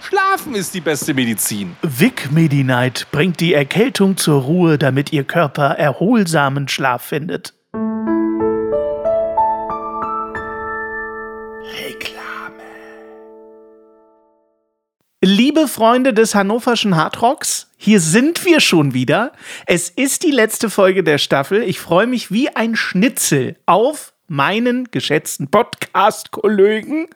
Schlafen ist die beste Medizin. Vic Medi-Night bringt die Erkältung zur Ruhe, damit Ihr Körper erholsamen Schlaf findet. Reklame. Liebe Freunde des hannoverschen Hardrocks, hier sind wir schon wieder. Es ist die letzte Folge der Staffel. Ich freue mich wie ein Schnitzel auf meinen geschätzten Podcast-Kollegen,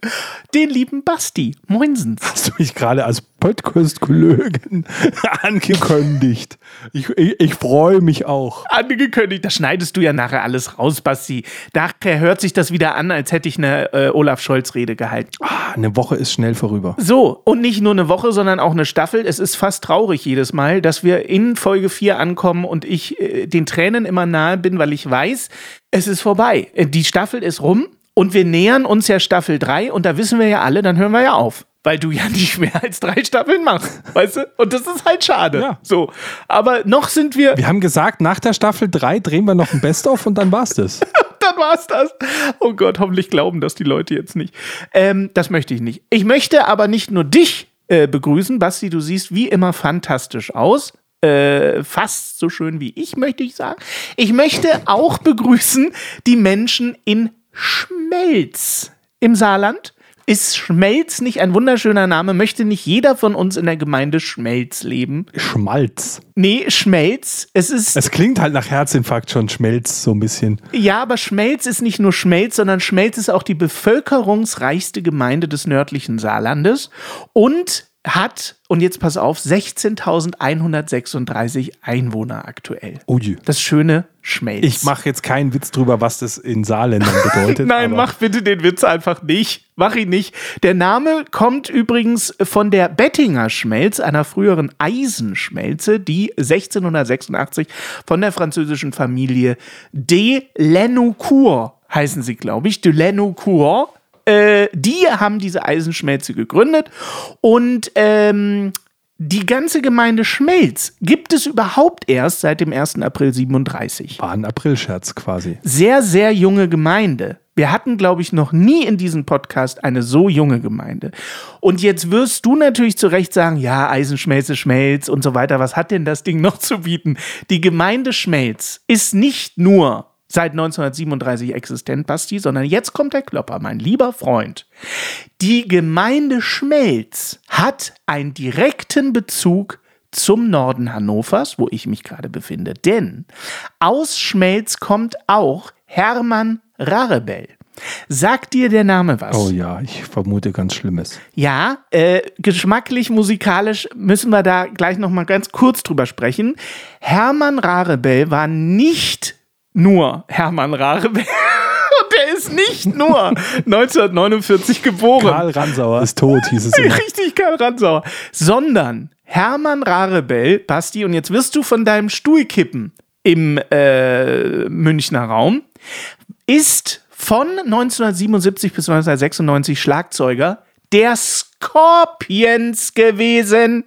den lieben Basti. Moinsen. Hast du mich gerade als Podcast-Kollegen angekündigt? Ich, ich, ich freue mich auch. Angekündigt, das schneidest du ja nachher alles raus, Basti. Nachher hört sich das wieder an, als hätte ich eine äh, Olaf Scholz-Rede gehalten. Ah, eine Woche ist schnell vorüber. So, und nicht nur eine Woche, sondern auch eine Staffel. Es ist fast traurig jedes Mal, dass wir in Folge 4 ankommen und ich äh, den Tränen immer nahe bin, weil ich weiß, es ist vorbei. Äh, die Staffel ist rum und wir nähern uns ja Staffel 3 und da wissen wir ja alle, dann hören wir ja auf. Weil du ja nicht mehr als drei Staffeln machst, weißt du? Und das ist halt schade. Ja. So. Aber noch sind wir. Wir haben gesagt, nach der Staffel 3 drehen wir noch ein Best-of und dann war's das. dann war's das. Oh Gott, hoffentlich glauben das die Leute jetzt nicht. Ähm, das möchte ich nicht. Ich möchte aber nicht nur dich äh, begrüßen, Basti, du siehst wie immer fantastisch aus äh, fast so schön wie ich, möchte ich sagen. Ich möchte auch begrüßen die Menschen in Schmelz im Saarland. Ist Schmelz nicht ein wunderschöner Name? Möchte nicht jeder von uns in der Gemeinde Schmelz leben? Schmalz. Nee, Schmelz. Es ist. Es klingt halt nach Herzinfarkt schon Schmelz so ein bisschen. Ja, aber Schmelz ist nicht nur Schmelz, sondern Schmelz ist auch die bevölkerungsreichste Gemeinde des nördlichen Saarlandes. Und hat, und jetzt pass auf, 16.136 Einwohner aktuell. Oh je. Das schöne Schmelz. Ich mache jetzt keinen Witz drüber, was das in Saarländern bedeutet. Nein, mach bitte den Witz einfach nicht. Mach ihn nicht. Der Name kommt übrigens von der Bettinger Schmelz, einer früheren Eisenschmelze, die 1686 von der französischen Familie de Lenoucourt heißen sie, glaube ich, de Lenoucourt äh, die haben diese Eisenschmelze gegründet und ähm, die ganze Gemeinde Schmelz gibt es überhaupt erst seit dem 1. April 37. War ein Aprilscherz quasi. Sehr, sehr junge Gemeinde. Wir hatten, glaube ich, noch nie in diesem Podcast eine so junge Gemeinde. Und jetzt wirst du natürlich zu Recht sagen, ja, Eisenschmelze, Schmelz und so weiter. Was hat denn das Ding noch zu bieten? Die Gemeinde Schmelz ist nicht nur seit 1937 existent, Basti, sondern jetzt kommt der Klopper, mein lieber Freund. Die Gemeinde Schmelz hat einen direkten Bezug zum Norden Hannovers, wo ich mich gerade befinde. Denn aus Schmelz kommt auch Hermann Rarebell. Sagt dir der Name was? Oh ja, ich vermute ganz Schlimmes. Ja, äh, geschmacklich, musikalisch müssen wir da gleich noch mal ganz kurz drüber sprechen. Hermann Rarebell war nicht nur Hermann Rarebell. Und der ist nicht nur 1949 geboren. Karl Ransauer ist tot, hieß es immer. Richtig, Karl Ransauer. Sondern Hermann Rarebell, Basti, und jetzt wirst du von deinem Stuhl kippen im äh, Münchner Raum, ist von 1977 bis 1996 Schlagzeuger der Scorpions gewesen.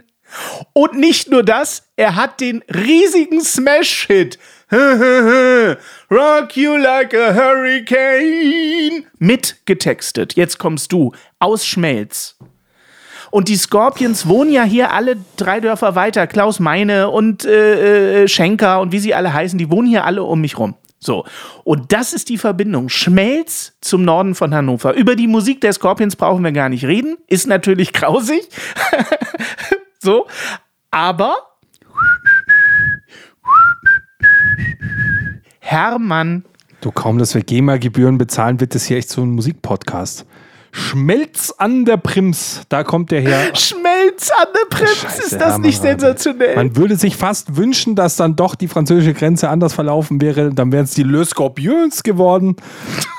Und nicht nur das, er hat den riesigen Smash-Hit Rock you like a hurricane mitgetextet. Jetzt kommst du aus Schmelz. Und die Scorpions wohnen ja hier alle drei Dörfer weiter. Klaus Meine und äh, äh, Schenker und wie sie alle heißen, die wohnen hier alle um mich rum. So. Und das ist die Verbindung. Schmelz zum Norden von Hannover. Über die Musik der Scorpions brauchen wir gar nicht reden. Ist natürlich grausig. so. Aber Hermann. Du kaum, dass wir GEMA-Gebühren bezahlen, wird das hier echt so ein Musikpodcast. Schmelz an der Prims, da kommt der her. Schmelz an der Prims, Scheiße, ist das Hermann, nicht sensationell? Man würde sich fast wünschen, dass dann doch die französische Grenze anders verlaufen wäre. Dann wären es die Le Scorpions geworden.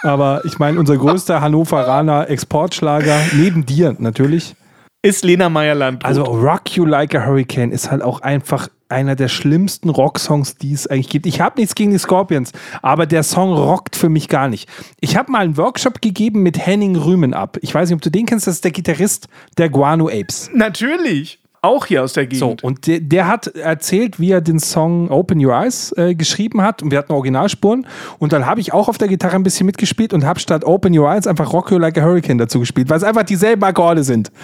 Aber ich meine, unser größter Hannoveraner Exportschlager, neben dir natürlich. Ist Lena Meyer-Landrut. Also Rock You Like a Hurricane ist halt auch einfach einer der schlimmsten Rocksongs, die es eigentlich gibt. Ich habe nichts gegen die Scorpions, aber der Song rockt für mich gar nicht. Ich habe mal einen Workshop gegeben mit Henning Rühmen ab. Ich weiß nicht, ob du den kennst, das ist der Gitarrist der Guano Apes. Natürlich. Auch hier aus der So, Gegend. und der, der hat erzählt, wie er den Song Open Your Eyes äh, geschrieben hat. Und wir hatten Originalspuren. Und dann habe ich auch auf der Gitarre ein bisschen mitgespielt und habe statt Open Your Eyes einfach Rock You Like a Hurricane dazu gespielt, weil es einfach dieselben Akkorde sind.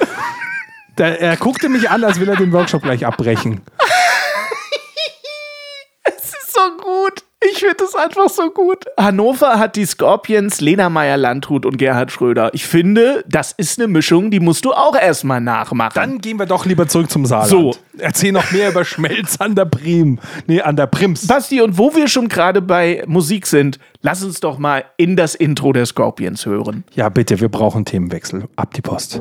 Da, er guckte mich an, als will er den Workshop gleich abbrechen. Es ist so gut. Ich finde es einfach so gut. Hannover hat die Scorpions, Lena Meyer-Landrut und Gerhard Schröder. Ich finde, das ist eine Mischung, die musst du auch erstmal nachmachen. Dann gehen wir doch lieber zurück zum Saarland. So. Erzähl noch mehr über Schmelz an der Prim. Nee, an der Prims. Basti, und wo wir schon gerade bei Musik sind, lass uns doch mal in das Intro der Scorpions hören. Ja, bitte, wir brauchen Themenwechsel. Ab die Post.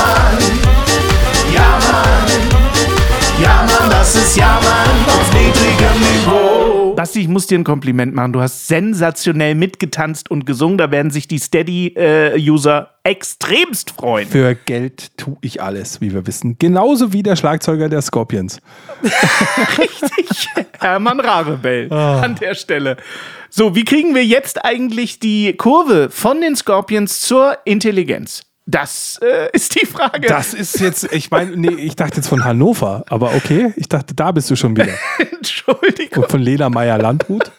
Basti, ich muss dir ein Kompliment machen. Du hast sensationell mitgetanzt und gesungen. Da werden sich die Steady-User extremst freuen. Für Geld tue ich alles, wie wir wissen. Genauso wie der Schlagzeuger der Scorpions. Richtig. Hermann Rarebell an der Stelle. So, wie kriegen wir jetzt eigentlich die Kurve von den Scorpions zur Intelligenz? Das äh, ist die Frage. Das ist jetzt, ich meine, nee, ich dachte jetzt von Hannover, aber okay, ich dachte, da bist du schon wieder. Entschuldigung. Und von Lena Meyer-Landrut?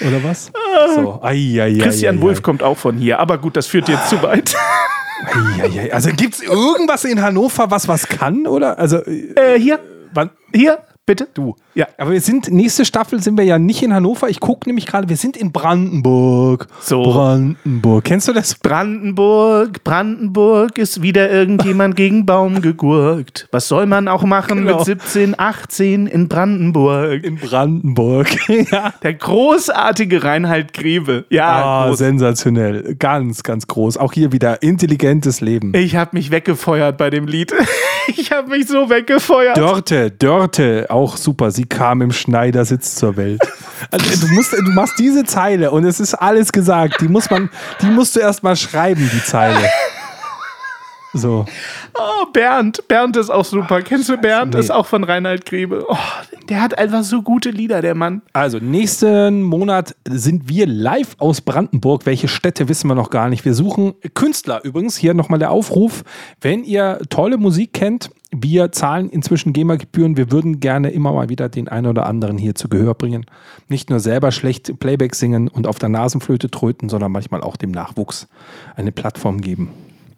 Oder was? So, ai, ai, ai, Christian Wulff kommt auch von hier, aber gut, das führt jetzt zu weit. Ai, ai. Also gibt es irgendwas in Hannover, was was kann? Oder? Also, äh, äh, hier, wann? hier, bitte. Du. Ja. Aber wir sind, nächste Staffel sind wir ja nicht in Hannover. Ich gucke nämlich gerade, wir sind in Brandenburg. So. Brandenburg. Kennst du das? Brandenburg, Brandenburg ist wieder irgendjemand gegen Baum gegurkt. Was soll man auch machen Genau. mit 17, 18 in Brandenburg? In Brandenburg. ja. Der großartige Reinhard Greve. Ja, groß. sensationell. Ganz, ganz groß. Auch hier wieder intelligentes Leben. Ich habe mich weggefeuert bei dem Lied. Ich habe mich so weggefeuert. Dörte, Dörte, auch super. Sie kam im Schneidersitz zur Welt. Also, du, musst, du machst diese Zeile und es ist alles gesagt. Die muss man, die musst du erst mal schreiben, die Zeile. So. Oh, Bernd. Bernd ist auch super. Kennst du Bernd? Nee. Ist auch von Reinhard Grebe. Oh, der hat einfach so gute Lieder, der Mann. Also, nächsten Monat sind wir live aus Brandenburg. Welche Städte wissen wir noch gar nicht. Wir suchen Künstler übrigens. Hier nochmal der Aufruf. Wenn ihr tolle Musik kennt, wir zahlen inzwischen GEMA-Gebühren. Wir würden gerne immer mal wieder den einen oder anderen hier zu Gehör bringen. Nicht nur selber schlecht Playback singen und auf der Nasenflöte tröten, sondern manchmal auch dem Nachwuchs eine Plattform geben.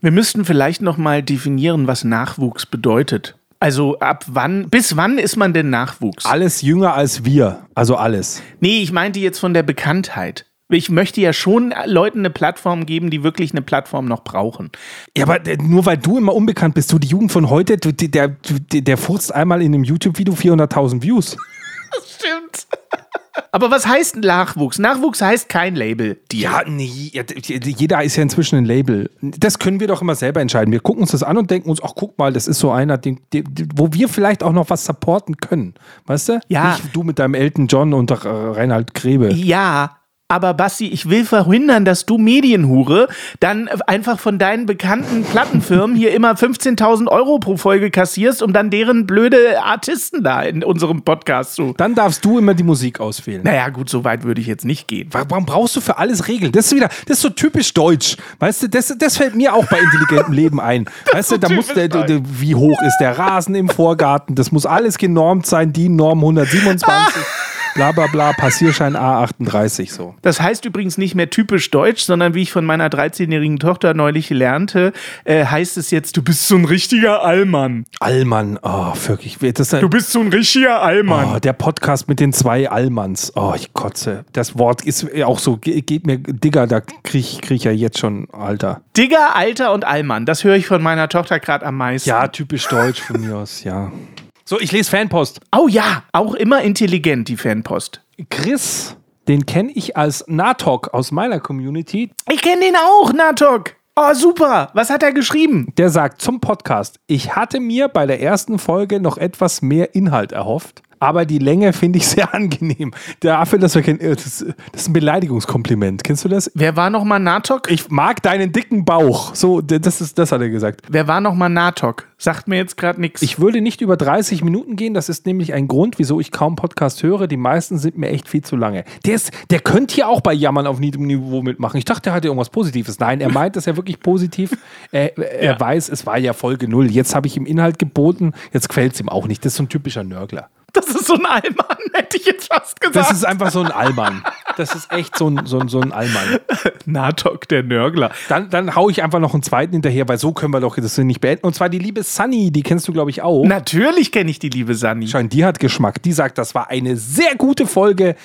Wir müssten vielleicht noch mal definieren, was Nachwuchs bedeutet. Also ab wann, bis wann ist man denn Nachwuchs? Alles jünger als wir. Also alles. Nee, ich meinte jetzt von der Bekanntheit. Ich möchte ja schon Leuten eine Plattform geben, die wirklich eine Plattform noch brauchen. Ja, aber der- nur weil du immer unbekannt bist, du die Jugend von heute, du, der, der, der furzt einmal in einem YouTube-Video 400.000 Views. Stimmt. Aber was heißt Nachwuchs? Nachwuchs heißt kein Label. Die Ja, nee, jeder ist ja inzwischen ein Label. Das können wir doch immer selber entscheiden. Wir gucken uns das an und denken uns, ach guck mal, das ist so einer, den, den, wo wir vielleicht auch noch was supporten können. Weißt du? Ja. Nicht du mit deinem Elton John und äh, Reinhard Grebe. Ja, aber Basti, ich will verhindern, dass du Medienhure dann einfach von deinen bekannten Plattenfirmen hier immer 15.000 Euro pro Folge kassierst, um dann deren blöde Artisten da in unserem Podcast zu. Dann darfst du immer die Musik auswählen. Naja, gut, so weit würde ich jetzt nicht gehen. Warum brauchst du für alles Regeln? Das ist wieder, das ist so typisch deutsch. Weißt du, das, das fällt mir auch bei intelligentem Leben ein. Weißt du, da muss der, der, wie hoch ist der Rasen im Vorgarten? Das muss alles genormt sein, die Norm 127. Bla bla bla, Passierschein A38 so. Das heißt übrigens nicht mehr typisch deutsch, sondern wie ich von meiner 13-jährigen Tochter neulich lernte, äh, heißt es jetzt, du bist so ein richtiger Allmann. Allmann, oh, wirklich. Das, Du bist so ein richtiger Allmann. oh, der Podcast mit den zwei Allmanns. Oh, ich kotze. Das Wort ist auch so, ge- geht mir, Digga, da krieg, ich- krieg ich ja jetzt schon, Alter. Digger, Alter und Allmann. Das höre ich von meiner Tochter gerade am meisten. Ja, typisch deutsch von mir aus, ja. So, ich lese Fanpost. Oh ja, auch immer intelligent, die Fanpost. Chris Den kenne ich als Natok aus meiner Community. Ich kenne den auch, Natok. Oh, super. Was hat er geschrieben? Der sagt zum Podcast, ich hatte mir bei der ersten Folge noch etwas mehr Inhalt erhofft. Aber die Länge finde ich sehr angenehm. Dafür, dass wir kennen, äh, das, das ist ein Beleidigungskompliment. Kennst du das? Wer war nochmal Natok? Ich mag deinen dicken Bauch. So, das ist, das hat er gesagt. Wer war nochmal Natok? Sagt mir jetzt gerade nichts. Ich würde nicht über 30 Minuten gehen. Das ist nämlich ein Grund, wieso ich kaum Podcast höre. Die meisten sind mir echt viel zu lange. Der, ist, der könnte hier auch bei Jammern auf niedrigem Niveau mitmachen. Ich dachte, er hatte irgendwas Positives. Nein, er meint das ja wirklich positiv. Er, er weiß, es war ja Folge null. Jetzt habe ich ihm Inhalt geboten. Jetzt gefällt es ihm auch nicht. Das ist so ein typischer Nörgler. Das ist so ein Allmann, hätte ich jetzt fast gesagt. Das ist einfach so ein Allmann. Das ist echt so ein, so ein, so ein Allmann. Natok, der Nörgler. Dann, dann hau ich einfach noch einen zweiten hinterher, weil so können wir doch das nicht beenden. Und zwar die liebe Sunny, die kennst du, glaube ich, auch. Natürlich kenne ich die liebe Sani. Schein, die hat Geschmack. Die sagt, das war eine sehr gute Folge.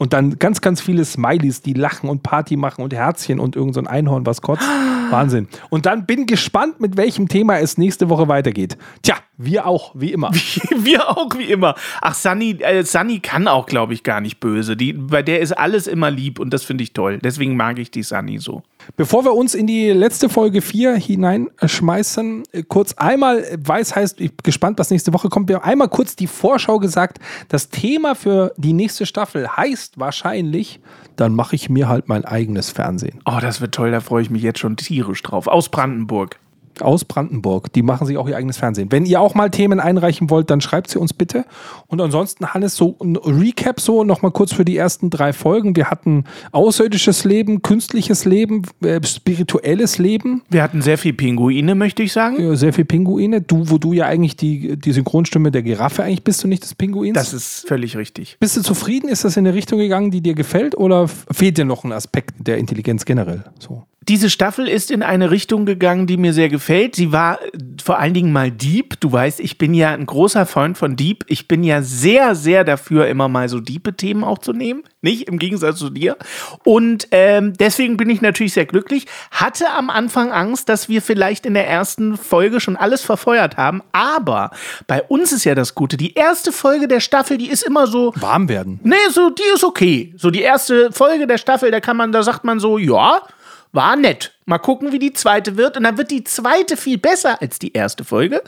Und dann ganz, ganz viele Smileys, die lachen und Party machen und Herzchen und irgend so ein Einhorn, was kotzt. Wahnsinn. Und dann bin gespannt, mit welchem Thema es nächste Woche weitergeht. Tja, wir auch, wie immer. Wir auch wie immer. Ach, Sunny, äh, Sunny kann auch, glaube ich, gar nicht böse. Die, bei der ist alles immer lieb und das finde ich toll. Deswegen mag ich die Sunny so. Bevor wir uns in die letzte Folge 4 hineinschmeißen, äh, kurz einmal, äh, weiß heißt, ich bin gespannt, was nächste Woche kommt. Wir haben einmal kurz die Vorschau gesagt. Das Thema für die nächste Staffel heißt wahrscheinlich, dann mache ich mir halt mein eigenes Fernsehen. Oh, das wird toll, da freue ich mich jetzt schon tierisch drauf. Aus Brandenburg. Aus Brandenburg. Die machen sich auch ihr eigenes Fernsehen. Wenn ihr auch mal Themen einreichen wollt, dann schreibt sie uns bitte. Und ansonsten, Hannes, so ein Recap so nochmal kurz für die ersten drei Folgen. Wir hatten außerirdisches Leben, künstliches Leben, äh, spirituelles Leben, Wir hatten sehr viel Pinguine, möchte ich sagen. äh, sehr viel Pinguine. Du, wo du ja eigentlich die, die Synchronstimme der Giraffe eigentlich bist und nicht des Pinguins. Das ist völlig richtig. bist du zufrieden? Ist das in eine Richtung gegangen, die dir gefällt? Oder fehlt dir noch ein Aspekt der Intelligenz generell? So. Diese Staffel ist in eine Richtung gegangen, die mir sehr gefällt. Sie war äh, vor allen Dingen mal deep. Du weißt, ich bin ja ein großer Freund von Deep. Ich bin ja sehr, sehr dafür, immer mal so diepe Themen auch zu nehmen. Nicht im Gegensatz zu dir. Und ähm, deswegen bin ich natürlich sehr glücklich. Hatte am Anfang Angst, dass wir vielleicht in der ersten Folge schon alles verfeuert haben. Aber bei uns ist ja das Gute. Die erste Folge der Staffel, die ist immer so, Warm werden. Nee, so, die ist okay. So, die erste Folge der Staffel, da kann man, da sagt man so, ja, war nett. Mal gucken, wie die zweite wird. Und dann wird die zweite viel besser als die erste Folge.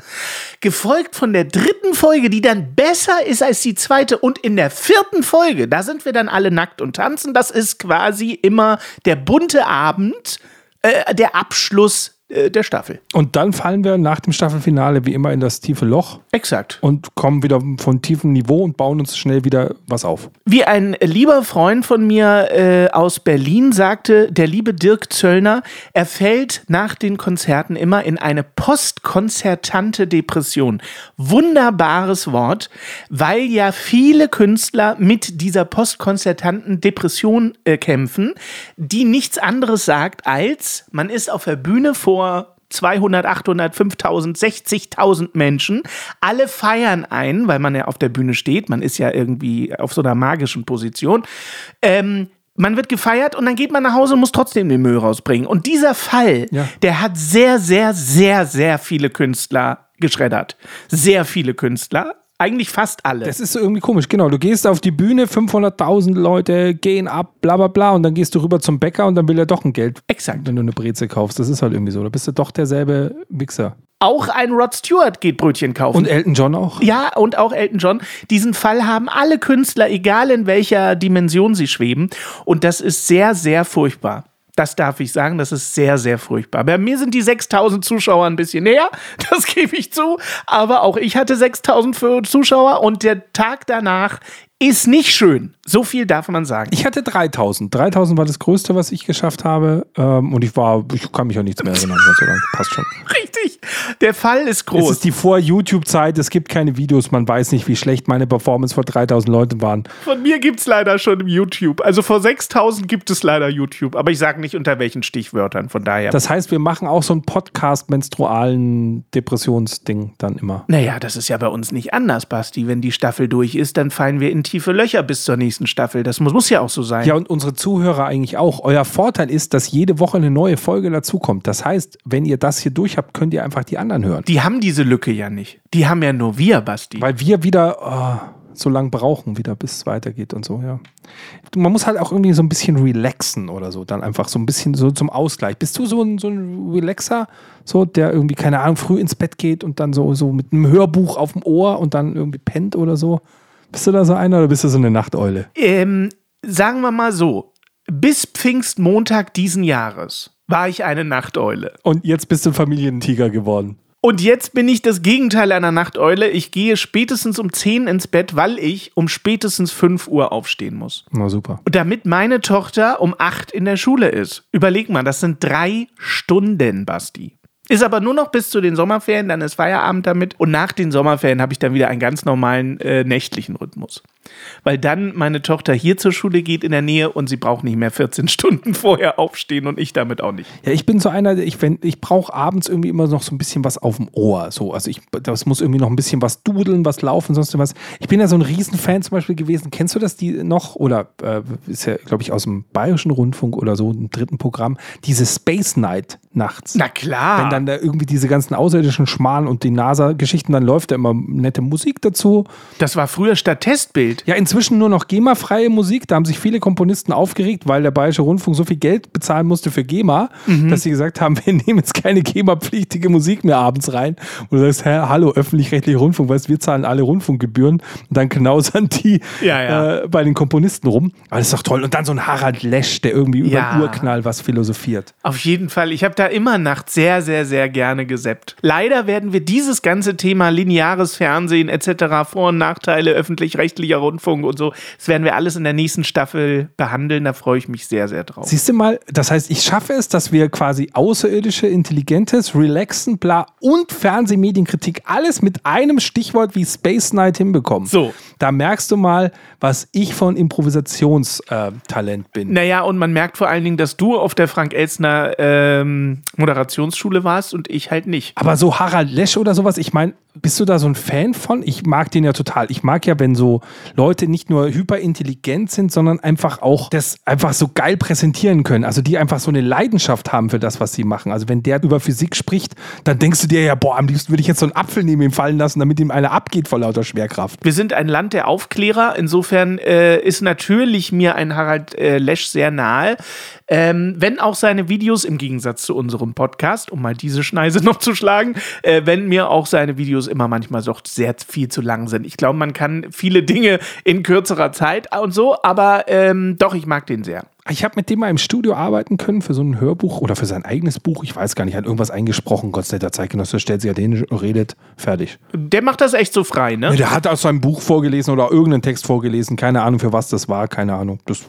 Gefolgt von der dritten Folge, die dann besser ist als die zweite. Und in der vierten Folge, da sind wir dann alle nackt und tanzen. Das ist quasi immer der bunte Abend, äh, der Abschluss der Staffel. Und dann fallen wir nach dem Staffelfinale wie immer in das tiefe Loch Exakt. und kommen wieder von tiefem Niveau und bauen uns schnell wieder was auf. Wie ein lieber Freund von mir äh, aus Berlin sagte, der liebe Dirk Zöllner, er fällt nach den Konzerten immer in eine postkonzertante Depression. Wunderbares Wort, weil ja viele Künstler mit dieser postkonzertanten Depression äh, kämpfen, die nichts anderes sagt als, man ist auf der Bühne vor 200, 800, 5000, 60.000 Menschen. Alle feiern ein, weil man ja auf der Bühne steht. Man ist ja irgendwie auf so einer magischen Position. Ähm, man wird gefeiert und dann geht man nach Hause und muss trotzdem den Müll rausbringen. Und dieser Fall, Ja. der hat sehr, sehr, sehr, sehr viele Künstler geschreddert. Sehr viele Künstler. Eigentlich fast alle. Das ist so irgendwie komisch, genau. Du gehst auf die Bühne, 500.000 Leute gehen ab, bla bla bla, und dann gehst du rüber zum Bäcker und dann will er doch ein Geld, Exakt. wenn du eine Breze kaufst. Das ist halt irgendwie so. Da bist du doch derselbe Wichser. Auch ein Rod Stewart geht Brötchen kaufen. Und Elton John auch? Ja, und auch Elton John. Diesen Fall haben alle Künstler, egal in welcher Dimension sie schweben. Und das ist sehr, sehr furchtbar. Das darf ich sagen, das ist sehr, sehr furchtbar. Bei mir sind die 6000 Zuschauer ein bisschen näher, das gebe ich zu. Aber auch ich hatte 6000 für Zuschauer und der Tag danach ist nicht schön. So viel darf man sagen. Ich hatte 3000. 3000 war das Größte, was ich geschafft habe. Ähm, und ich war, ich kann mich an nichts mehr erinnern. Passt schon. Richtig. Der Fall ist Es groß. ist die Vor-YouTube-Zeit, es gibt keine Videos, man weiß nicht, wie schlecht meine Performance vor 3000 Leuten waren. Von mir gibt es leider schon YouTube. Also vor 6000 gibt es leider YouTube. Aber ich sage nicht unter welchen Stichwörtern. Von daher. Das heißt, wir machen auch so ein Podcast-menstrualen Depressionsding dann immer. Naja, das ist ja bei uns nicht anders, Basti. Wenn die Staffel durch ist, dann fallen wir in tiefe Löcher bis zur nächsten Staffel. Das muss, muss ja auch so sein. Ja, und unsere Zuhörer eigentlich auch. Euer Vorteil ist, dass jede Woche eine neue Folge dazukommt. Das heißt, wenn ihr das hier durch habt, könnt ihr einfach die anderen hören. Die haben diese Lücke ja nicht. Die haben ja nur wir, Basti. Weil wir wieder, oh, so lang brauchen wieder, bis es weitergeht und so, ja. Man muss halt auch irgendwie so ein bisschen relaxen oder so, dann einfach so ein bisschen so zum Ausgleich. Bist du so ein, so ein Relaxer, so, der irgendwie, keine Ahnung, früh ins Bett geht und dann so, so mit einem Hörbuch auf dem Ohr und dann irgendwie pennt oder so? Bist du da so einer oder bist du so eine Nachteule? Ähm, sagen wir mal so, bis Pfingstmontag diesen Jahres war ich eine Nachteule. Und jetzt bist du Familientiger geworden. Und jetzt bin ich das Gegenteil einer Nachteule. Ich gehe spätestens um 10 ins Bett, weil ich um spätestens 5 Uhr aufstehen muss. Na super. Und damit meine Tochter um 8 in der Schule ist. Überleg mal, das sind drei Stunden, Basti. Ist aber nur noch bis zu den Sommerferien, dann ist Feierabend damit. Und nach den Sommerferien habe ich dann wieder einen ganz normalen äh, nächtlichen Rhythmus. Weil dann meine Tochter hier zur Schule geht in der Nähe und sie braucht nicht mehr 14 Stunden vorher aufstehen und ich damit auch nicht. Ja, ich bin so einer, ich, wenn- ich brauche abends irgendwie immer noch so ein bisschen was auf dem Ohr. So. Also ich, das muss irgendwie noch ein bisschen was dudeln, was laufen, sonst was. Ich bin ja so ein Riesenfan zum Beispiel gewesen. Kennst du das die noch? Oder äh, ist ja, glaube ich, aus dem Bayerischen Rundfunk oder so, im dritten Programm, diese Space Night nachts. Na klar. Wenn dann da irgendwie diese ganzen außerirdischen Schmalen und die NASA-Geschichten, dann läuft da immer nette Musik dazu. das war früher statt Testbild. Ja, inzwischen nur noch GEMA-freie Musik. Da haben sich viele Komponisten aufgeregt, weil der Bayerische Rundfunk so viel Geld bezahlen musste für GEMA, dass sie gesagt haben, wir nehmen jetzt keine GEMA-pflichtige Musik mehr abends rein. Und du sagst, hä, hallo, öffentlich-rechtlicher Rundfunk, weißt du, wir zahlen alle Rundfunkgebühren und dann knausern die Ja, ja. Äh, bei den Komponisten rum. Aber das ist doch toll. Und dann so ein Harald Lesch, der irgendwie über Ja. den Urknall was philosophiert. Auf jeden Fall. Ich habe da immer nachts sehr, sehr, sehr gerne geseppt. Leider werden wir dieses ganze Thema lineares Fernsehen etc., Vor- und Nachteile, öffentlich-rechtlicher Rundfunk und so, das werden wir alles in der nächsten Staffel behandeln. Da freue ich mich sehr, sehr drauf. Siehst du mal, das heißt, ich schaffe es, dass wir quasi außerirdische, intelligentes, relaxen, bla und Fernsehmedienkritik alles mit einem Stichwort wie Space Night hinbekommen. So. Da merkst du mal, was ich von Improvisationstalent bin. Naja, und man merkt vor allen Dingen, dass du auf der Frank-Elstner ähm, Moderationsschule warst und ich halt nicht. Aber so Harald Lesch oder sowas, ich meine, bist du da so ein Fan von? Ich mag den ja total. Ich mag ja, wenn so Leute nicht nur hyperintelligent sind, sondern einfach auch das einfach so geil präsentieren können. Also die einfach so eine Leidenschaft haben für das, was sie machen. Also wenn der über Physik spricht, dann denkst du dir ja, boah, am liebsten würde ich jetzt so einen Apfel neben ihm fallen lassen, damit ihm einer abgeht vor lauter Schwerkraft. Wir sind ein Land der Aufklärer. Insofern äh, ist natürlich mir ein Harald äh, Lesch sehr nahe. Ähm, wenn auch seine Videos, im Gegensatz zu unserem Podcast, um mal diese Schneise noch zu schlagen, äh, wenn mir auch seine Videos immer manchmal doch sehr viel zu lang sind. Ich glaube, man kann viele Dinge in kürzerer Zeit und so, aber ähm, doch, ich mag den sehr. Ich habe mit dem mal im Studio arbeiten können für so ein Hörbuch oder für sein eigenes Buch. Ich weiß gar nicht, hat irgendwas eingesprochen. Gott sei Dank, der Zeitgenosse stellt sich ja den redet. Fertig. Der macht das echt so frei, ne? Der hat aus seinem Buch vorgelesen oder irgendeinen Text vorgelesen. Keine Ahnung, für was das war. Keine Ahnung. Das,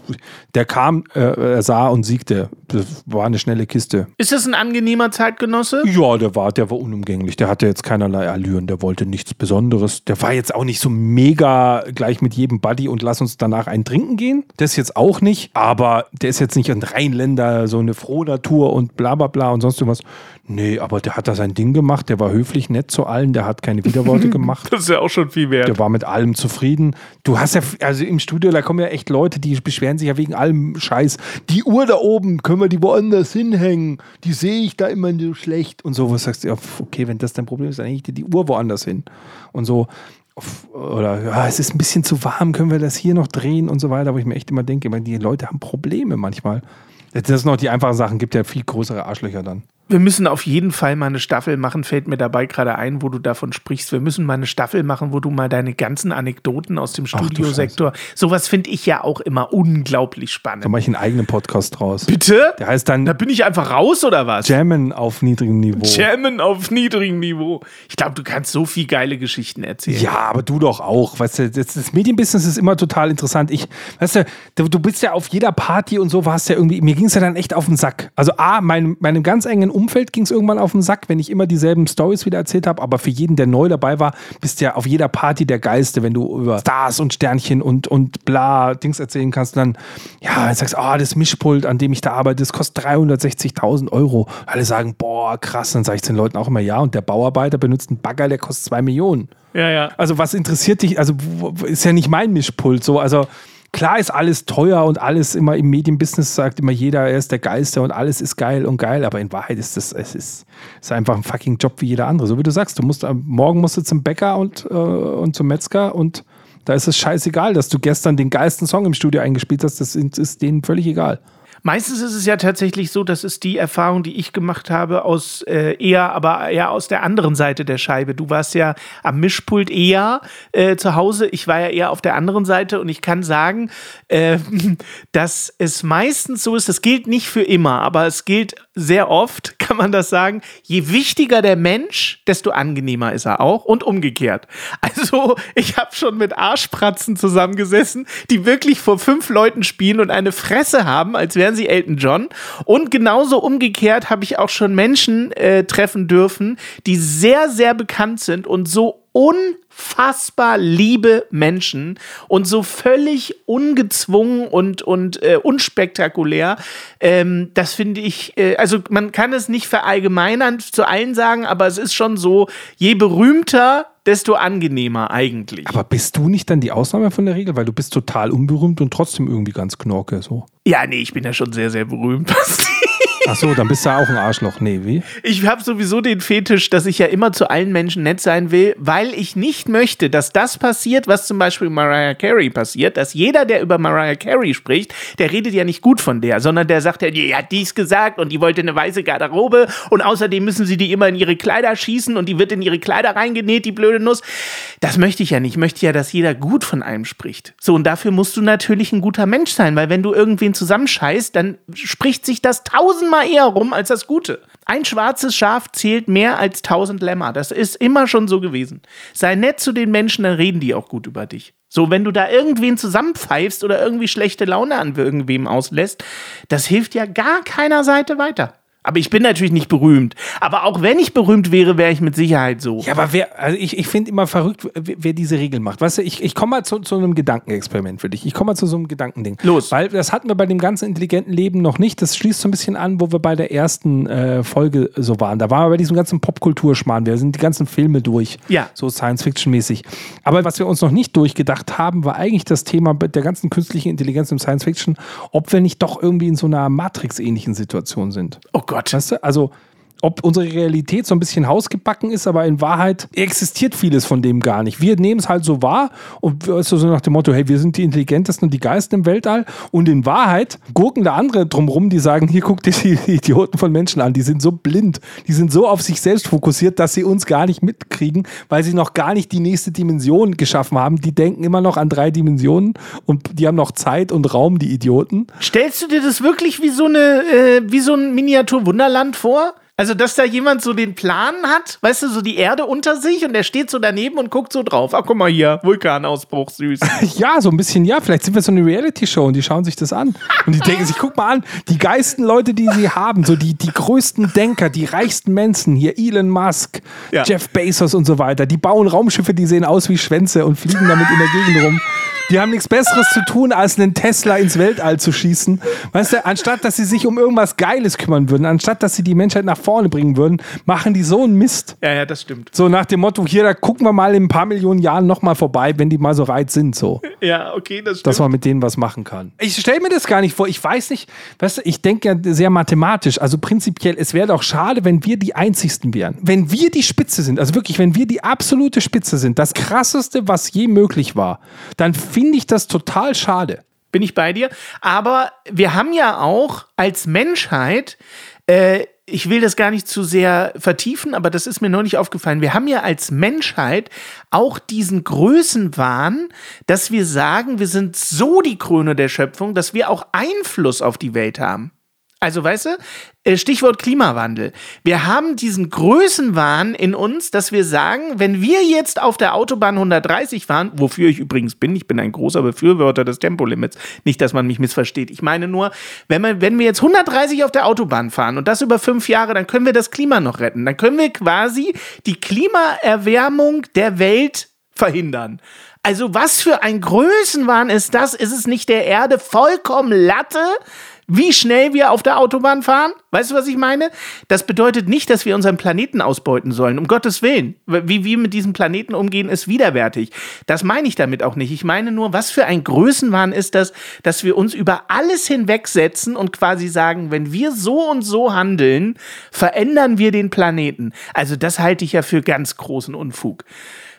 der kam, äh, er sah und siegte. Das war eine schnelle Kiste. Ist das ein angenehmer Zeitgenosse? Ja, der war, der war unumgänglich. Der hatte jetzt keinerlei Allüren. Der wollte nichts Besonderes. Der war jetzt auch nicht so mega gleich mit jedem Buddy und lass uns danach ein Trinken gehen. Das jetzt auch nicht. Aber der ist jetzt nicht ein Rheinländer, so eine Frohnatur und bla bla bla und sonst irgendwas. Nee, aber der hat da sein Ding gemacht. Der war höflich, nett zu allen. Der hat keine Widerworte gemacht. Das ist ja auch schon viel wert. Der war mit allem zufrieden. Du hast ja, also im Studio, da kommen ja echt Leute, die beschweren sich ja wegen allem Scheiß. Die Uhr da oben, können wir die woanders hinhängen? Die sehe ich da immer so schlecht. Und so, was sagst du, ja, okay, wenn das dein Problem ist, dann hänge ich dir die Uhr woanders hin. Und so, oder ja, es ist ein bisschen zu warm, können wir das hier noch drehen und so weiter, wo ich mir echt immer denke, die Leute haben Probleme manchmal. Das sind noch die einfachen Sachen, gibt ja viel größere Arschlöcher dann. Wir müssen auf jeden Fall mal eine Staffel machen, fällt mir dabei gerade ein, wo du davon sprichst. Wir müssen mal eine Staffel machen, wo du mal deine ganzen Anekdoten aus dem Studiosektor. Sowas finde ich ja auch immer unglaublich spannend. Da mache ich einen eigenen Podcast draus. Bitte? Der heißt dann Da bin ich einfach raus oder was? Jammen auf niedrigem Niveau. Jammen auf niedrigem Niveau. Ich glaube, du kannst so viel geile Geschichten erzählen. Ja, aber du doch auch. Weißt du, das, das Medienbusiness ist immer total interessant. Ich, weißt du, du, du bist ja auf jeder Party und so warst ja irgendwie, mir ging es ja dann echt auf den Sack. Also A, mein, meinem ganz engen Umfeld ging es irgendwann auf den Sack, wenn ich immer dieselben Stories wieder erzählt habe, aber für jeden, der neu dabei war, bist du ja auf jeder Party der Geiste, wenn du über Stars und Sternchen und, und bla Dings erzählen kannst, dann, ja, dann sagst du, oh, das Mischpult, an dem ich da arbeite, das kostet 360.000 Euro. Alle sagen, boah, krass, dann sage ich den Leuten auch immer, ja, und der Bauarbeiter benutzt einen Bagger, der kostet 2 Millionen. ja. ja. Also was interessiert dich? Also ist ja nicht mein Mischpult so. Also klar ist alles teuer und alles immer im Medienbusiness sagt immer jeder, er ist der Geilste und alles ist geil und geil, aber in Wahrheit ist das, es ist, ist einfach ein fucking Job wie jeder andere. So wie du sagst, du musst morgen musst du zum Bäcker und, äh, und zum Metzger und da ist es scheißegal, dass du gestern den geilsten Song im Studio eingespielt hast, das ist denen völlig egal. Meistens ist es ja tatsächlich so, das ist die Erfahrung, die ich gemacht habe, aus äh, eher, aber eher aus der anderen Seite der Scheibe. Du warst ja am Mischpult eher äh, zu Hause, ich war ja eher auf der anderen Seite und ich kann sagen, äh, dass es meistens so ist, das gilt nicht für immer, aber es gilt sehr oft, kann man das sagen, je wichtiger der Mensch, desto angenehmer ist er auch und umgekehrt. Also ich habe schon mit Arschpratzen zusammengesessen, die wirklich vor fünf Leuten spielen und eine Fresse haben, als wären sie Elton John. Und genauso umgekehrt habe ich auch schon Menschen äh, treffen dürfen, die sehr, sehr bekannt sind und so unfassbar liebe Menschen und so völlig ungezwungen und, und äh, unspektakulär. Ähm, das finde ich, äh, also man kann es nicht verallgemeinern zu allen sagen, aber es ist schon so, je berühmter, desto angenehmer eigentlich. Aber bist du nicht dann die Ausnahme von der Regel, weil du bist total unberühmt und trotzdem irgendwie ganz knorke so? ja, nee, ich bin ja schon sehr, sehr berühmt. Ach so, dann bist du auch ein Arschloch. Nee, wie? Ich habe sowieso den Fetisch, dass ich ja immer zu allen Menschen nett sein will, weil ich nicht möchte, dass das passiert, was zum Beispiel Mariah Carey passiert, dass jeder, der über Mariah Carey spricht, der redet ja nicht gut von der, sondern der sagt ja, die hat dies gesagt und die wollte eine weiße Garderobe und außerdem müssen sie die immer in ihre Kleider schießen und die wird in ihre Kleider reingenäht, die blöde Nuss. Das möchte ich ja nicht. Ich möchte ja, dass jeder gut von einem spricht. So, und dafür musst du natürlich ein guter Mensch sein, weil wenn du irgendwen zusammenscheißt, dann spricht sich das tausendmal eher rum als das Gute. Ein schwarzes Schaf zählt mehr als tausend Lämmer. Das ist immer schon so gewesen. Sei nett zu den Menschen, dann reden die auch gut über dich. So, wenn du da irgendwen zusammenpfeifst oder irgendwie schlechte Laune an irgendwem auslässt, das hilft ja gar keiner Seite weiter. Aber ich bin natürlich nicht berühmt. Aber auch wenn ich berühmt wäre, wäre ich mit Sicherheit so. Ja, aber wer, also ich, ich finde immer verrückt, wer, wer diese Regel macht. Weißt du, ich, ich komme mal zu, zu einem Gedankenexperiment für dich. Ich komme mal zu so einem Gedankending. Los. Weil das hatten wir bei dem ganzen intelligenten Leben noch nicht. Das schließt so ein bisschen an, wo wir bei der ersten äh, Folge so waren. Da waren wir bei diesem ganzen Popkulturschmarrn. Wir sind die ganzen Filme durch. Ja. So Science-Fiction-mäßig. Aber was wir uns noch nicht durchgedacht haben, war eigentlich das Thema der ganzen künstlichen Intelligenz im Science-Fiction, ob wir nicht doch irgendwie in so einer Matrix-ähnlichen Situation sind. Oh Gott. Weißt du? Also, ob unsere Realität so ein bisschen hausgebacken ist, aber in Wahrheit existiert vieles von dem gar nicht. Wir nehmen es halt so wahr und so nach dem Motto, hey, wir sind die intelligentesten und die Geisten im Weltall. Und in Wahrheit gurken da andere drumrum, die sagen, hier guckt dir die Idioten von Menschen an. Die sind so blind, die sind so auf sich selbst fokussiert, dass sie uns gar nicht mitkriegen, weil sie noch gar nicht die nächste Dimension geschaffen haben. Die denken immer noch an drei Dimensionen und die haben noch Zeit und Raum, die Idioten. Stellst du dir das wirklich wie so, eine, äh, wie so ein Miniatur-Wunderland vor? Also, dass da jemand so den Plan hat, weißt du, so die Erde unter sich und der steht so daneben und guckt so drauf. Ach, guck mal hier, Vulkanausbruch, süß. Ja, so ein bisschen, ja. Vielleicht sind wir so eine Reality-Show und die schauen sich das an. Und die denken sich, guck mal an, die geilsten Leute, die sie haben, so die, die größten Denker, die reichsten Menschen, hier Elon Musk, Ja. Jeff Bezos und so weiter, die bauen Raumschiffe, die sehen aus wie Schwänze und fliegen damit in der Gegend rum. Die haben nichts Besseres zu tun, als einen Tesla ins Weltall zu schießen. Weißt du, anstatt dass sie sich um irgendwas Geiles kümmern würden, anstatt dass sie die Menschheit nach vorne bringen würden, machen die so einen Mist. Ja, ja, das stimmt. So nach dem Motto, hier, da gucken wir mal in ein paar Millionen Jahren nochmal vorbei, wenn die mal so weit sind. So Ja, okay, das stimmt. dass man mit denen was machen kann. Ich stelle mir das gar nicht vor. Ich weiß nicht, weißt du, ich denke ja sehr mathematisch. Also prinzipiell, es wäre doch schade, wenn wir die Einzigsten wären. Wenn wir die Spitze sind, also wirklich, wenn wir die absolute Spitze sind, das krasseste, was je möglich war, dann finde ich das total schade. bin ich bei dir. Aber wir haben ja auch als Menschheit, äh, ich will das gar nicht zu sehr vertiefen, aber das ist mir neulich aufgefallen. Wir haben ja als Menschheit auch diesen Größenwahn, dass wir sagen, wir sind so die Krone der Schöpfung, dass wir auch Einfluss auf die Welt haben. Also, weißt du, äh, Stichwort Klimawandel. Wir haben diesen Größenwahn in uns, dass wir sagen, wenn wir jetzt auf der Autobahn 130 fahren, wofür ich übrigens bin, ich bin ein großer Befürworter des Tempolimits, nicht, dass man mich missversteht. Ich meine nur, wenn, man, wenn wir jetzt 130 auf der Autobahn fahren und das über fünf Jahre, dann können wir das Klima noch retten. Dann können wir quasi die Klimaerwärmung der Welt verhindern. Also was für ein Größenwahn ist das? Ist es nicht der Erde vollkommen Latte, wie schnell wir auf der Autobahn fahren? Weißt du, was ich meine? Das bedeutet nicht, dass wir unseren Planeten ausbeuten sollen, um Gottes Willen. Wie wir mit diesem Planeten umgehen, ist widerwärtig. Das meine ich damit auch nicht. Ich meine nur, was für ein Größenwahn ist das, dass wir uns über alles hinwegsetzen und quasi sagen, wenn wir so und so handeln, verändern wir den Planeten. Also das halte ich ja für ganz großen Unfug.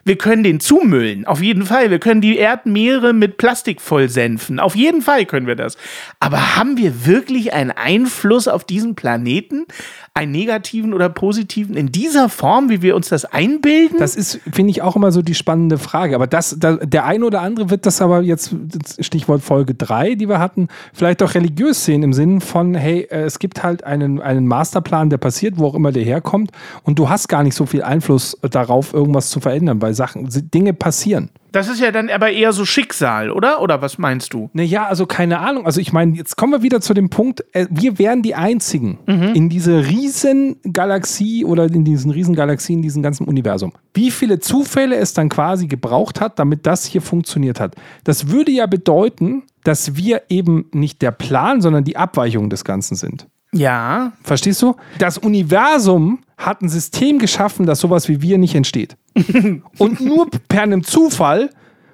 Wir können den zumüllen, auf jeden Fall. Wir können die Erdmeere mit Plastik vollsenfen. Auf jeden Fall können wir das. Aber haben wir wirklich einen Einfluss auf diesen Planeten? Einen negativen oder positiven in dieser Form, wie wir uns das einbilden? Das ist, finde ich, auch immer so die spannende Frage. Aber das, da, der eine oder andere wird das aber jetzt, Stichwort Folge 3, die wir hatten, vielleicht auch religiös sehen im Sinne von, hey, äh, es gibt halt einen, einen Masterplan, der passiert, wo auch immer der herkommt. Und du hast gar nicht so viel Einfluss darauf, irgendwas zu verändern, weil Sachen, Dinge passieren. Das ist ja dann aber eher so Schicksal, oder? Oder was meinst du? Naja, also keine Ahnung. Also ich meine, jetzt kommen wir wieder zu dem Punkt, äh, wir wären die Einzigen in dieser riesen Galaxie oder in diesen riesen Galaxien, in diesem ganzen Universum. Wie viele Zufälle es dann quasi gebraucht hat, damit das hier funktioniert hat. Das würde ja bedeuten, dass wir eben nicht der Plan, sondern die Abweichung des Ganzen sind. Ja. Verstehst du? Das Universum hat ein System geschaffen, dass sowas wie wir nicht entsteht. Und nur per einem Zufall,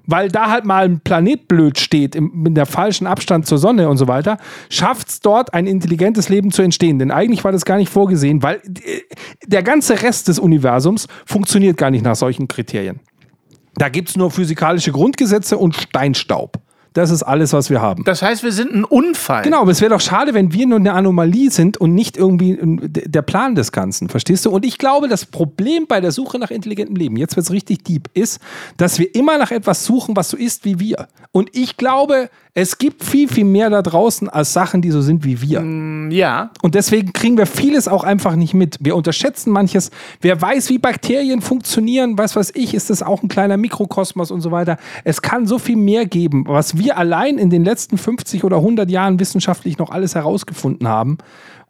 weil da halt mal ein Planet blöd steht, im, mit der falschen Abstand zur Sonne und so weiter, schafft es dort ein intelligentes Leben zu entstehen. Denn eigentlich war das gar nicht vorgesehen, weil äh, der ganze Rest des Universums funktioniert gar nicht nach solchen Kriterien. Da gibt es nur physikalische Grundgesetze und Steinstaub. Das ist alles, was wir haben. Das heißt, wir sind ein Unfall. Genau, aber es wäre doch schade, wenn wir nur eine Anomalie sind und nicht irgendwie ähm, der Plan des Ganzen, verstehst du? Und ich glaube, das Problem bei der Suche nach intelligentem Leben, jetzt wird es richtig deep, ist, dass wir immer nach etwas suchen, was so ist wie wir. Und ich glaube, es gibt viel, viel mehr da draußen als Sachen, die so sind wie wir. Ja. Und deswegen kriegen wir vieles auch einfach nicht mit. Wir unterschätzen manches. Wer weiß, wie Bakterien funktionieren, weiß was ich, ist das auch ein kleiner Mikrokosmos und so weiter. Es kann so viel mehr geben, was wir allein in den letzten 50 oder 100 Jahren wissenschaftlich noch alles herausgefunden haben.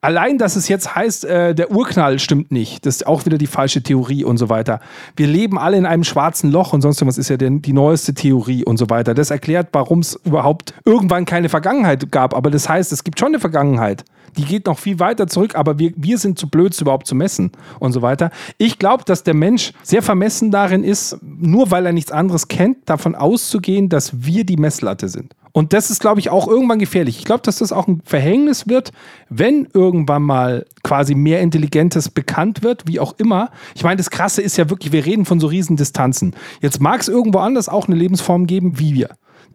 Allein, dass es jetzt heißt, äh, der Urknall stimmt nicht. Das ist auch wieder die falsche Theorie und so weiter. Wir leben alle in einem schwarzen Loch und sonst was ist ja der, die neueste Theorie und so weiter. Das erklärt, warum es überhaupt irgendwann keine Vergangenheit gab. Aber das heißt, es gibt schon eine Vergangenheit. Die geht noch viel weiter zurück, aber wir, wir sind zu blöd, es überhaupt zu messen und so weiter. Ich glaube, dass der Mensch sehr vermessen darin ist, nur weil er nichts anderes kennt, davon auszugehen, dass wir die Messlatte sind. Und das ist, glaube ich, auch irgendwann gefährlich. Ich glaube, dass das auch ein Verhängnis wird, wenn irgendwann mal quasi mehr Intelligentes bekannt wird, wie auch immer. Ich meine, das Krasse ist ja wirklich, wir reden von so riesen Distanzen. Jetzt mag es irgendwo anders auch eine Lebensform geben wie wir.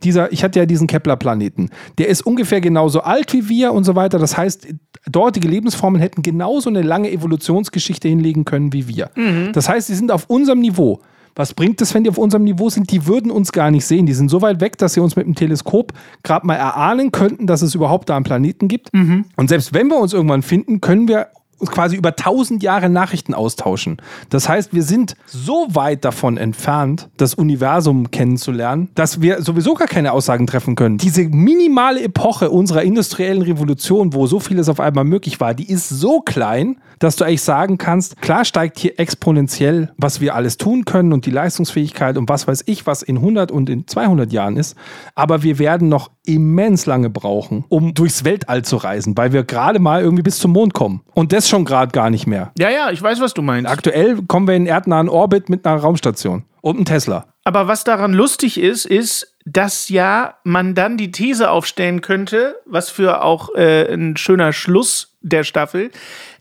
Dieser, ich hatte ja diesen Kepler-Planeten. Der ist ungefähr genauso alt wie wir und so weiter. Das heißt, dortige Lebensformen hätten genauso eine lange Evolutionsgeschichte hinlegen können wie wir. Das heißt, sie sind auf unserem Niveau. Was bringt es, wenn die auf unserem Niveau sind? Die würden uns gar nicht sehen. Die sind so weit weg, dass sie uns mit dem Teleskop gerade mal erahnen könnten, dass es überhaupt da einen Planeten gibt. Und selbst wenn wir uns irgendwann finden, können wir uns quasi über tausend Jahre Nachrichten austauschen. Das heißt, wir sind so weit davon entfernt, das Universum kennenzulernen, dass wir sowieso gar keine Aussagen treffen können. Diese minimale Epoche unserer industriellen Revolution, wo so vieles auf einmal möglich war, die ist so klein, dass du eigentlich sagen kannst, klar steigt hier exponentiell, was wir alles tun können und die Leistungsfähigkeit und was weiß ich, was in 100 und in 200 Jahren ist. Aber wir werden noch immens lange brauchen, um durchs Weltall zu reisen, weil wir gerade mal irgendwie bis zum Mond kommen. Und das schon gerade gar nicht mehr. Ja, ja, ich weiß, was du meinst. Aktuell kommen wir in erdnahen Orbit mit einer Raumstation und einem Tesla. Aber was daran lustig ist, ist, dass ja man dann die These aufstellen könnte, was für auch äh, ein schöner Schluss der Staffel,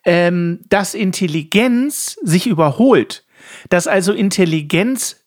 ähm, dass Intelligenz sich überholt. Dass also Intelligenz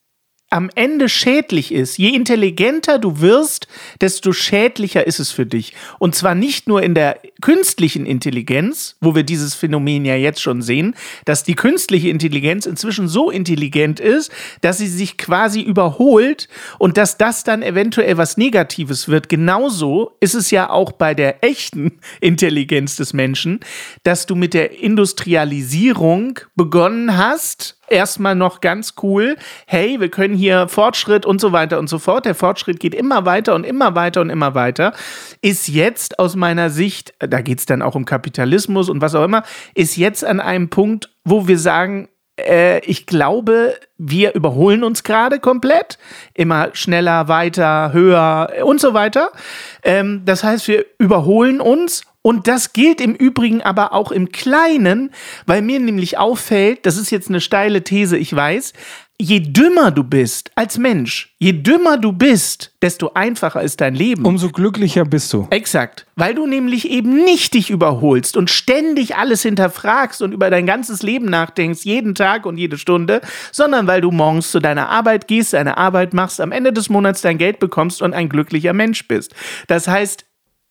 am Ende schädlich ist. Je intelligenter du wirst, desto schädlicher ist es für dich. Und zwar nicht nur in der künstlichen Intelligenz, wo wir dieses Phänomen ja jetzt schon sehen, dass die künstliche Intelligenz inzwischen so intelligent ist, dass sie sich quasi überholt und dass das dann eventuell was Negatives wird. Genauso ist es ja auch bei der echten Intelligenz des Menschen, dass du mit der Industrialisierung begonnen hast, erstmal noch ganz cool, hey, wir können hier Fortschritt und so weiter und so fort. Der Fortschritt geht immer weiter und immer weiter und immer weiter. Ist jetzt aus meiner Sicht, da geht es dann auch um Kapitalismus und was auch immer, ist jetzt an einem Punkt, wo wir sagen, äh, ich glaube, wir überholen uns gerade komplett. Immer schneller, weiter, höher und so weiter. Ähm, das heißt, wir überholen uns Und das gilt im Übrigen aber auch im Kleinen, weil mir nämlich auffällt, das ist jetzt eine steile These, ich weiß, je dümmer du bist als Mensch, je dümmer du bist, desto einfacher ist dein Leben. Umso glücklicher bist du. Exakt. Weil du nämlich eben nicht dich überholst und ständig alles hinterfragst und über dein ganzes Leben nachdenkst, jeden Tag und jede Stunde, sondern weil du morgens zu deiner Arbeit gehst, deine Arbeit machst, am Ende des Monats dein Geld bekommst und ein glücklicher Mensch bist. Das heißt,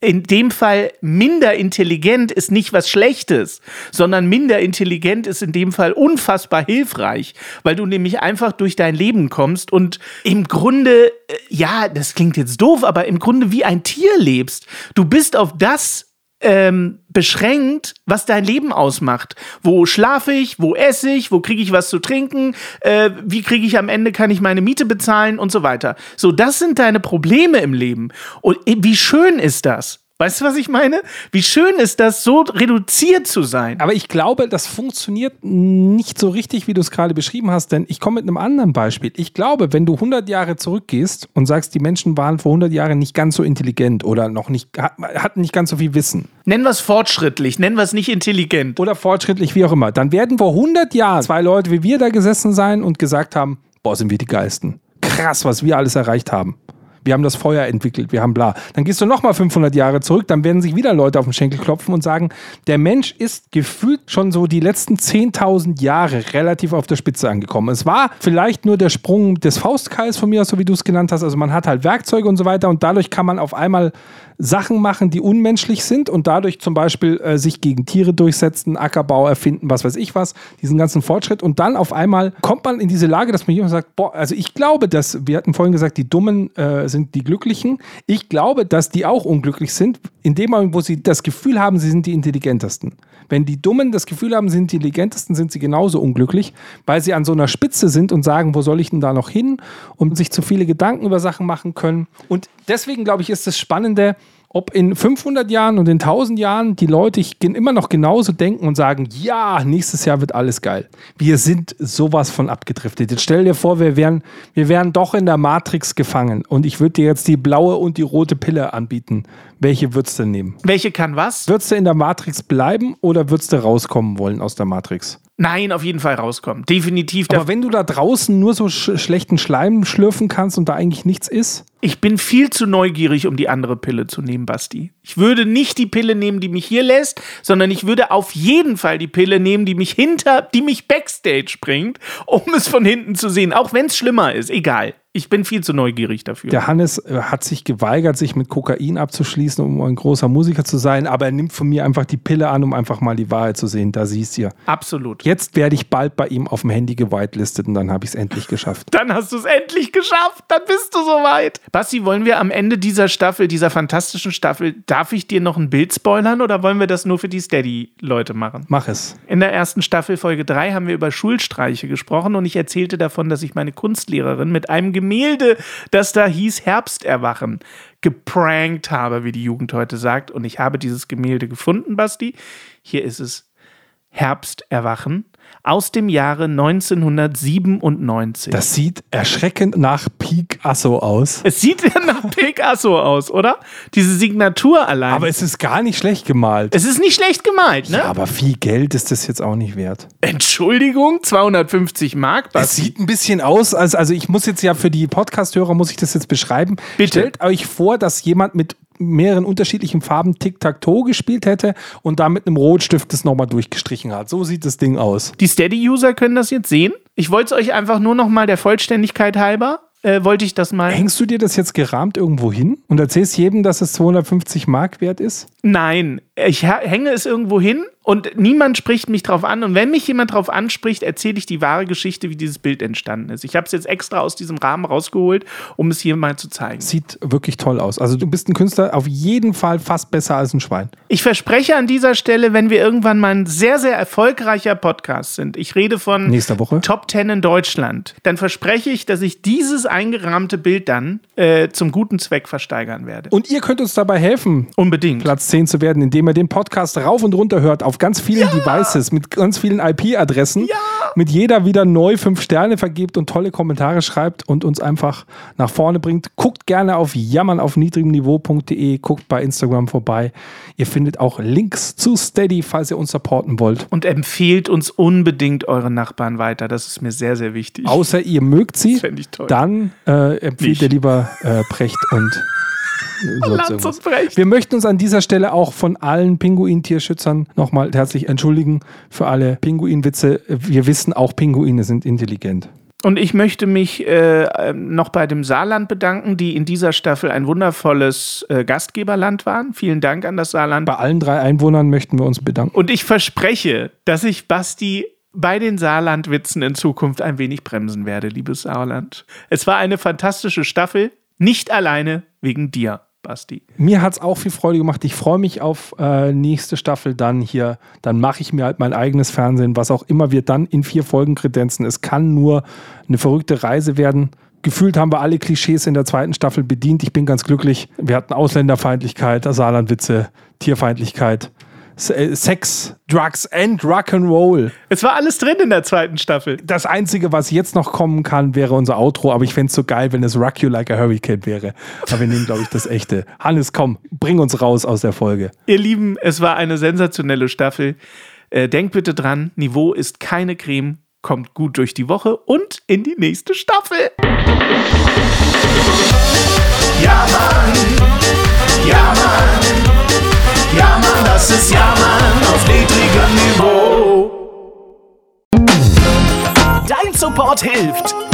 in dem Fall minder intelligent ist nicht was Schlechtes, sondern minder intelligent ist in dem Fall unfassbar hilfreich, weil du nämlich einfach durch dein Leben kommst und im Grunde, äh, ja, das klingt jetzt doof, aber im Grunde wie ein Tier lebst. Du bist auf das ähm, beschränkt, was dein Leben ausmacht. Wo schlafe ich, wo esse ich, wo kriege ich was zu trinken, äh, wie kriege ich am Ende, kann ich meine Miete bezahlen und so weiter. So, das sind deine Probleme im Leben. Und äh, wie schön ist das? Weißt du, was ich meine? Wie schön ist das, so reduziert zu sein? Aber ich glaube, das funktioniert nicht so richtig, wie du es gerade beschrieben hast, denn ich komme mit einem anderen Beispiel. Ich glaube, wenn du 100 Jahre zurückgehst und sagst, die Menschen waren vor 100 Jahren nicht ganz so intelligent oder noch nicht, hatten nicht ganz so viel Wissen. Nennen wir es fortschrittlich, nennen wir es nicht intelligent. Oder fortschrittlich, wie auch immer. Dann werden vor 100 Jahren zwei Leute wie wir da gesessen sein und gesagt haben, boah, sind wir die Geisten. Krass, was wir alles erreicht haben wir haben das Feuer entwickelt, wir haben bla. Dann gehst du nochmal 500 Jahre zurück, dann werden sich wieder Leute auf den Schenkel klopfen und sagen, der Mensch ist gefühlt schon so die letzten 10.000 Jahre relativ auf der Spitze angekommen. Es war vielleicht nur der Sprung des Faustkeils von mir aus, so wie du es genannt hast. Also man hat halt Werkzeuge und so weiter und dadurch kann man auf einmal Sachen machen, die unmenschlich sind und dadurch zum Beispiel äh, sich gegen Tiere durchsetzen, Ackerbau erfinden, was weiß ich was, diesen ganzen Fortschritt. Und dann auf einmal kommt man in diese Lage, dass man jemand sagt, boah, also ich glaube, dass, wir hatten vorhin gesagt, die Dummen äh, sind die Glücklichen. Ich glaube, dass die auch unglücklich sind, in dem Moment, wo sie das Gefühl haben, sie sind die Intelligentesten. Wenn die Dummen das Gefühl haben, sie sind die Intelligentesten, sind sie genauso unglücklich, weil sie an so einer Spitze sind und sagen, wo soll ich denn da noch hin und sich zu viele Gedanken über Sachen machen können. Und deswegen glaube ich, ist das Spannende, ob in 500 Jahren und in 1000 Jahren die Leute immer noch genauso denken und sagen, ja, nächstes Jahr wird alles geil. Wir sind sowas von abgedriftet. Jetzt stell dir vor, wir wären, wir wären doch in der Matrix gefangen und ich würde dir jetzt die blaue und die rote Pille anbieten. Welche würdest du nehmen? Welche kann was? Würdest du in der Matrix bleiben oder würdest du rauskommen wollen aus der Matrix? Nein, auf jeden Fall rauskommen. Definitiv. Aber wenn du da draußen nur so sch schlechten Schleim schlürfen kannst und da eigentlich nichts ist? Ich bin viel zu neugierig, um die andere Pille zu nehmen, Basti. Ich würde nicht die Pille nehmen, die mich hier lässt, sondern ich würde auf jeden Fall die Pille nehmen, die mich hinter, die mich backstage bringt, um es von hinten zu sehen. Auch wenn es schlimmer ist. Egal. Ich bin viel zu neugierig dafür. Der Hannes äh, hat sich geweigert, sich mit Kokain abzuschließen, um ein großer Musiker zu sein, aber er nimmt von mir einfach die Pille an, um einfach mal die Wahrheit zu sehen. Da siehst du ja. Absolut. Jetzt werde ich bald bei ihm auf dem Handy gewitelistet und dann habe ich es endlich geschafft. Dann hast du es endlich geschafft. Dann bist du soweit. Basti, wollen wir am Ende dieser Staffel, dieser fantastischen Staffel, darf ich dir noch ein Bild spoilern oder wollen wir das nur für die Steady-Leute machen? Mach es. In der ersten Staffel, Folge 3, haben wir über Schulstreiche gesprochen und ich erzählte davon, dass ich meine Kunstlehrerin mit einem Gemälde, das da hieß Herbsterwachen, geprankt habe, wie die Jugend heute sagt. Und ich habe dieses Gemälde gefunden, Basti. Hier ist es. Herbsterwachen aus dem Jahre 1997. Das sieht erschreckend nach Picasso aus. es sieht ja nach Picasso aus, oder? Diese Signatur allein. Aber es ist gar nicht schlecht gemalt. es ist nicht schlecht gemalt, ne? Ja, aber viel Geld ist das jetzt auch nicht wert. Entschuldigung, 250 Mark, Es Basti. sieht ein bisschen aus, als, also ich muss jetzt ja für die Podcast-Hörer, muss ich das jetzt beschreiben. Bitte. Stellt euch vor, dass jemand mit mehreren unterschiedlichen Farben Tic-Tac-Toe gespielt hätte und da mit einem Rotstift das nochmal durchgestrichen hat. So sieht das Ding aus. Die Steady-User können das jetzt sehen. Ich wollte es euch einfach nur noch mal der Vollständigkeit halber, äh, wollte ich das mal. Hängst du dir das jetzt gerahmt irgendwo hin und erzählst jedem, dass es 250 Mark wert ist? Nein, ich hänge es irgendwo hin und niemand spricht mich drauf an. Und wenn mich jemand drauf anspricht, erzähle ich die wahre Geschichte, wie dieses Bild entstanden ist. Ich habe es jetzt extra aus diesem Rahmen rausgeholt, um es hier mal zu zeigen. Sieht wirklich toll aus. Also du bist ein Künstler auf jeden Fall fast besser als ein Schwein. Ich verspreche an dieser Stelle, wenn wir irgendwann mal ein sehr, sehr erfolgreicher Podcast sind, ich rede von Nächste Woche. Top 10 in Deutschland, dann verspreche ich, dass ich dieses eingerahmte Bild dann äh, zum guten Zweck versteigern werde. Und ihr könnt uns dabei helfen, Unbedingt. Platz 10 zu werden, indem ihr den Podcast rauf und runter hört auf auf ganz vielen Devices mit ganz vielen IP-Adressen, mit jeder wieder neu fünf Sterne vergibt und tolle Kommentare schreibt und uns einfach nach vorne bringt. Guckt gerne auf jammern auf niedrigem Niveau.de, guckt bei Instagram vorbei. Ihr findet auch Links zu Steady, falls ihr uns supporten wollt. Und empfehlt uns unbedingt euren Nachbarn weiter. Das ist mir sehr, sehr wichtig. Außer ihr mögt sie, dann äh, empfiehlt Nicht. ihr lieber äh, Precht und Wir möchten uns an dieser Stelle auch von allen Pinguin-Tierschützern nochmal herzlich entschuldigen für alle Pinguinwitze. Wir wissen, auch Pinguine sind intelligent. Und ich möchte mich äh, noch bei dem Saarland bedanken, die in dieser Staffel ein wundervolles äh, Gastgeberland waren. Vielen Dank an das Saarland. Bei allen drei Einwohnern möchten wir uns bedanken. Und ich verspreche, dass ich Basti bei den Saarlandwitzen in Zukunft ein wenig bremsen werde, liebes Saarland. Es war eine fantastische Staffel, nicht alleine wegen dir, Basti. Mir hat es auch viel Freude gemacht. Ich freue mich auf äh, nächste Staffel dann hier. Dann mache ich mir halt mein eigenes Fernsehen, was auch immer wir dann in vier Folgen kredenzen. Es kann nur eine verrückte Reise werden. Gefühlt haben wir alle Klischees in der zweiten Staffel bedient. Ich bin ganz glücklich. Wir hatten Ausländerfeindlichkeit, Saarlandwitze, Tierfeindlichkeit, Sex, Drugs and Rock'n'Roll. Es war alles drin in der zweiten Staffel. Das Einzige, was jetzt noch kommen kann, wäre unser Outro. Aber ich fände es so geil, wenn es Rock You Like a Hurricane wäre. Aber wir nehmen, glaube ich, das echte. Hannes, komm, bring uns raus aus der Folge. Ihr Lieben, es war eine sensationelle Staffel. Äh, denkt bitte dran, Niveau ist keine Creme, kommt gut durch die Woche und in die nächste Staffel. Ja, Mann. Ja, Mann. Ja, Mann, das ist Ja, Mann auf niedrigem Niveau. Dein Support hilft.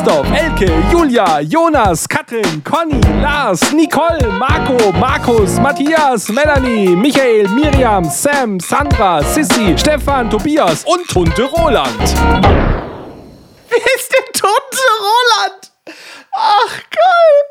Christoph, Elke, Julia, Jonas, Katrin, Conny, Lars, Nicole, Marco, Markus, Matthias, Melanie, Michael, Miriam, Sam, Sandra, Sissy, Stefan, Tobias und Tunte Roland. Wer ist denn Tunte Roland? Ach, geil.